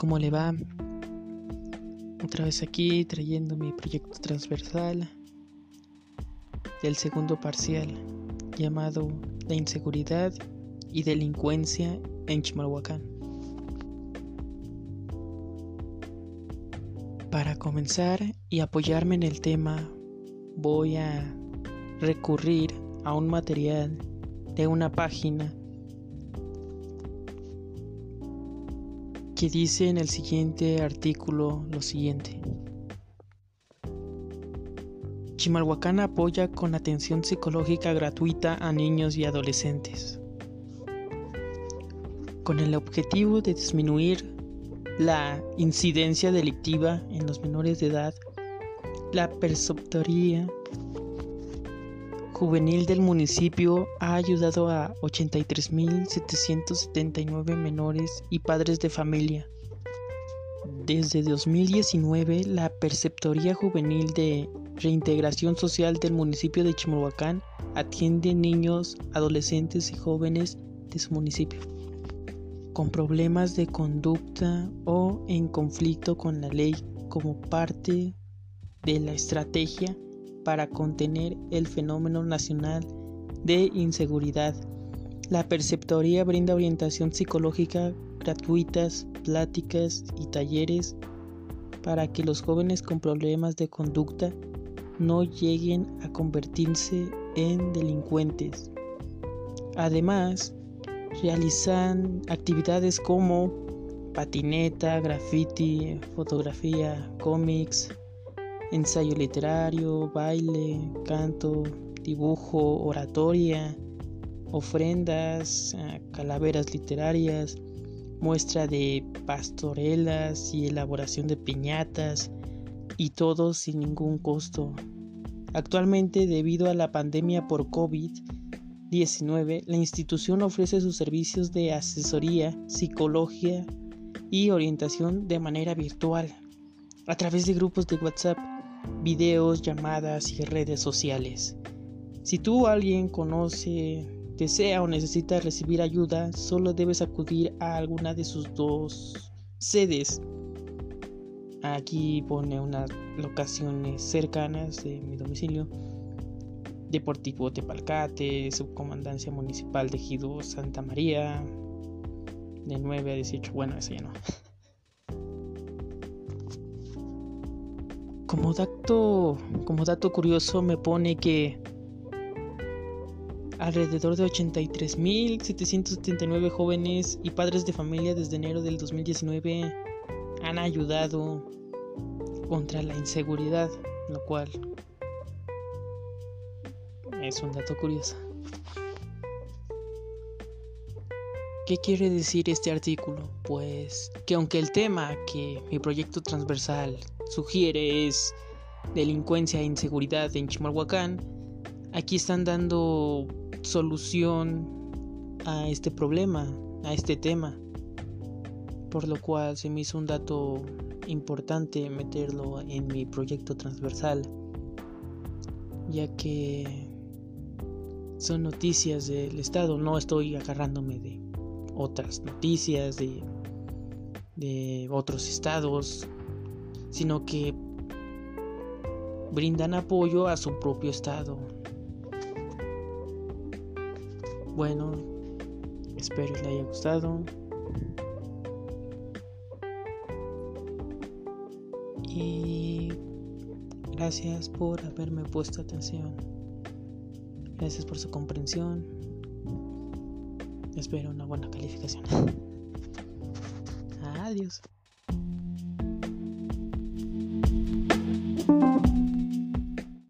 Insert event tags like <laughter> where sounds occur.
¿Cómo le va? Otra vez aquí trayendo mi proyecto transversal del segundo parcial llamado La inseguridad y delincuencia en Chimalhuacán. Para comenzar y apoyarme en el tema, voy a recurrir a un material de una página que dice en el siguiente artículo lo siguiente. Chimalhuacán apoya con atención psicológica gratuita a niños y adolescentes, con el objetivo de disminuir la incidencia delictiva en los menores de edad, la perceptoría juvenil del municipio ha ayudado a 83.779 menores y padres de familia. Desde 2019, la Perceptoría Juvenil de Reintegración Social del municipio de Chimalhuacán atiende niños, adolescentes y jóvenes de su municipio con problemas de conducta o en conflicto con la ley como parte de la estrategia para contener el fenómeno nacional de inseguridad. La Perceptoría brinda orientación psicológica gratuitas, pláticas y talleres para que los jóvenes con problemas de conducta no lleguen a convertirse en delincuentes. Además, realizan actividades como patineta, graffiti, fotografía, cómics, ensayo literario, baile, canto, dibujo, oratoria, ofrendas, eh, calaveras literarias, muestra de pastorelas y elaboración de piñatas y todo sin ningún costo. Actualmente, debido a la pandemia por COVID-19, la institución ofrece sus servicios de asesoría, psicología y orientación de manera virtual a través de grupos de WhatsApp videos, llamadas y redes sociales. Si tú o alguien conoce, desea o necesita recibir ayuda, solo debes acudir a alguna de sus dos sedes. Aquí pone unas locaciones cercanas de mi domicilio. Deportivo Tepalcate, Subcomandancia Municipal de Gido Santa María, de 9 a 18, bueno, eso ya no. Como dato, como dato curioso me pone que alrededor de 83.779 jóvenes y padres de familia desde enero del 2019 han ayudado contra la inseguridad, lo cual es un dato curioso. ¿Qué quiere decir este artículo? Pues que aunque el tema que mi proyecto transversal sugiere es delincuencia e inseguridad en Chimalhuacán, aquí están dando solución a este problema, a este tema, por lo cual se me hizo un dato importante meterlo en mi proyecto transversal, ya que son noticias del Estado, no estoy agarrándome de otras noticias de, otros estados sino que brindan apoyo a su propio estado. Bueno, espero le haya gustado. Y gracias por haberme puesto atención. Gracias por su comprensión. Espero una buena calificación. <laughs> Adiós.